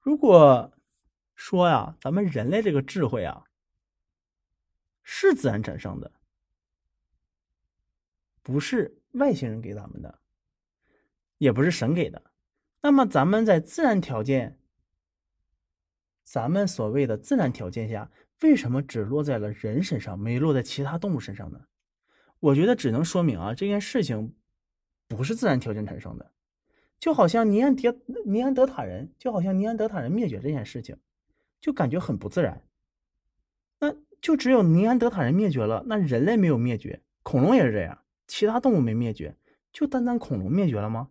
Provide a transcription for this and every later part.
如果说呀，咱们人类这个智慧啊，是自然产生的，不是外星人给咱们的，也不是神给的，那么咱们在自然条件，咱们所谓的自然条件下，为什么只落在了人身上，没落在其他动物身上呢？我觉得只能说明啊，这件事情不是自然条件产生的，就好像尼安迪尼安德塔人，就好像尼安德塔人灭绝这件事情，就感觉很不自然。那就只有尼安德塔人灭绝了，那人类没有灭绝，恐龙也是这样，其他动物没灭绝，就单单恐龙灭绝了吗？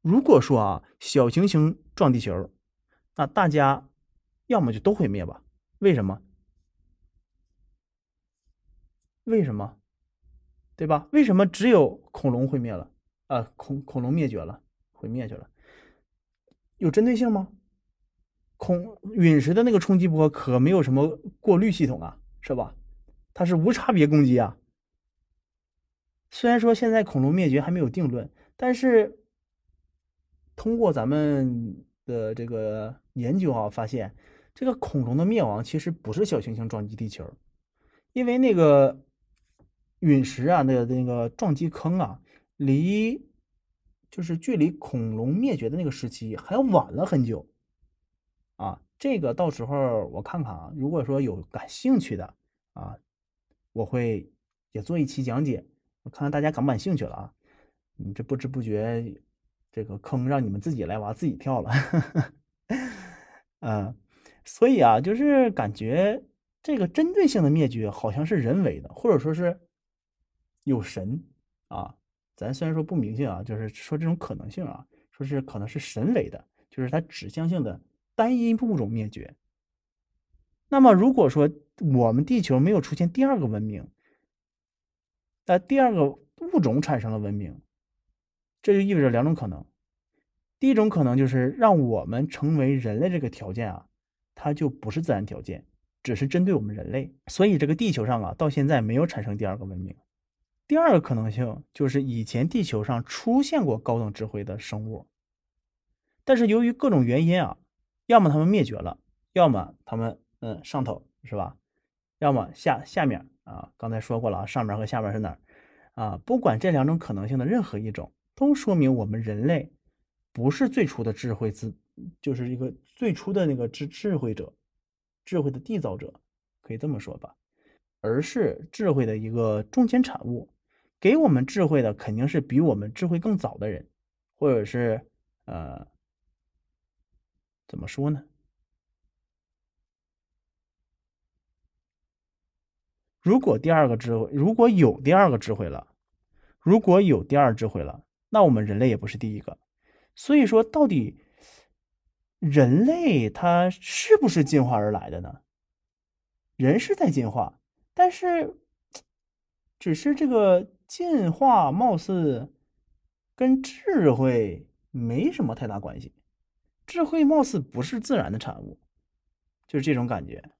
如果说啊，小行星撞地球，那大家要么就都毁灭吧？为什么？为什么？对吧？为什么只有恐龙毁灭了？啊，恐恐龙灭绝了，毁灭去了？有针对性吗？恐陨石的那个冲击波可没有什么过滤系统啊，是吧？它是无差别攻击啊。虽然说现在恐龙灭绝还没有定论，但是通过咱们的这个研究啊，发现这个恐龙的灭亡其实不是小行星撞击地球，因为那个。陨石啊，那个那个撞击坑啊，离就是距离恐龙灭绝的那个时期还晚了很久啊。这个到时候我看看啊，如果说有感兴趣的啊，我会也做一期讲解，我看看大家感不感兴趣了啊。你这不知不觉这个坑让你们自己来挖，自己跳了。嗯，所以啊，就是感觉这个针对性的灭绝好像是人为的，或者说是。有神啊，咱虽然说不明性啊，就是说这种可能性啊，说是可能是神为的，就是它指向性的单一物种灭绝。那么如果说我们地球没有出现第二个文明，那第二个物种产生了文明，这就意味着两种可能。第一种可能就是让我们成为人类这个条件啊，它就不是自然条件，只是针对我们人类，所以这个地球上啊，到现在没有产生第二个文明。第二个可能性就是以前地球上出现过高等智慧的生物，但是由于各种原因啊，要么他们灭绝了，要么他们嗯上头是吧？要么下下面啊，刚才说过了啊，上面和下面是哪儿啊？不管这两种可能性的任何一种，都说明我们人类不是最初的智慧自，就是一个最初的那个智智慧者，智慧的缔造者，可以这么说吧，而是智慧的一个中间产物。给我们智慧的肯定是比我们智慧更早的人，或者是呃，怎么说呢？如果第二个智慧，如果有第二个智慧了，如果有第二智慧了，那我们人类也不是第一个。所以说，到底人类它是不是进化而来的呢？人是在进化，但是 只是这个。进化貌似跟智慧没什么太大关系，智慧貌似不是自然的产物，就是这种感觉。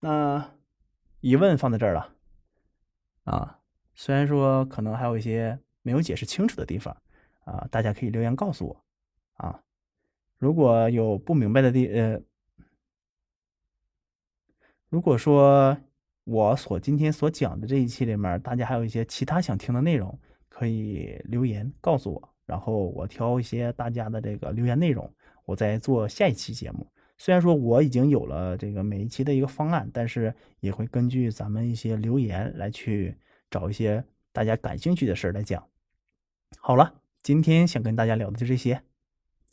那疑问放在这儿了啊，虽然说可能还有一些没有解释清楚的地方啊，大家可以留言告诉我啊。如果有不明白的地呃，如果说。我所今天所讲的这一期里面，大家还有一些其他想听的内容，可以留言告诉我，然后我挑一些大家的这个留言内容，我再做下一期节目。虽然说我已经有了这个每一期的一个方案，但是也会根据咱们一些留言来去找一些大家感兴趣的事来讲。好了，今天想跟大家聊的就这些。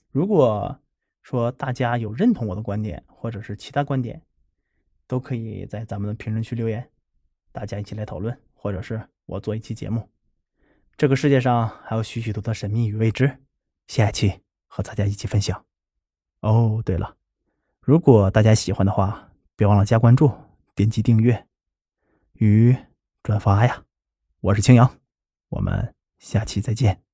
如果说大家有认同我的观点，或者是其他观点，都可以在咱们的评论区留言，大家一起来讨论，或者是我做一期节目。这个世界上还有许许多多的神秘与未知，下一期和大家一起分享。哦，对了，如果大家喜欢的话，别忘了加关注、点击订阅与转发呀。我是青阳，我们下期再见。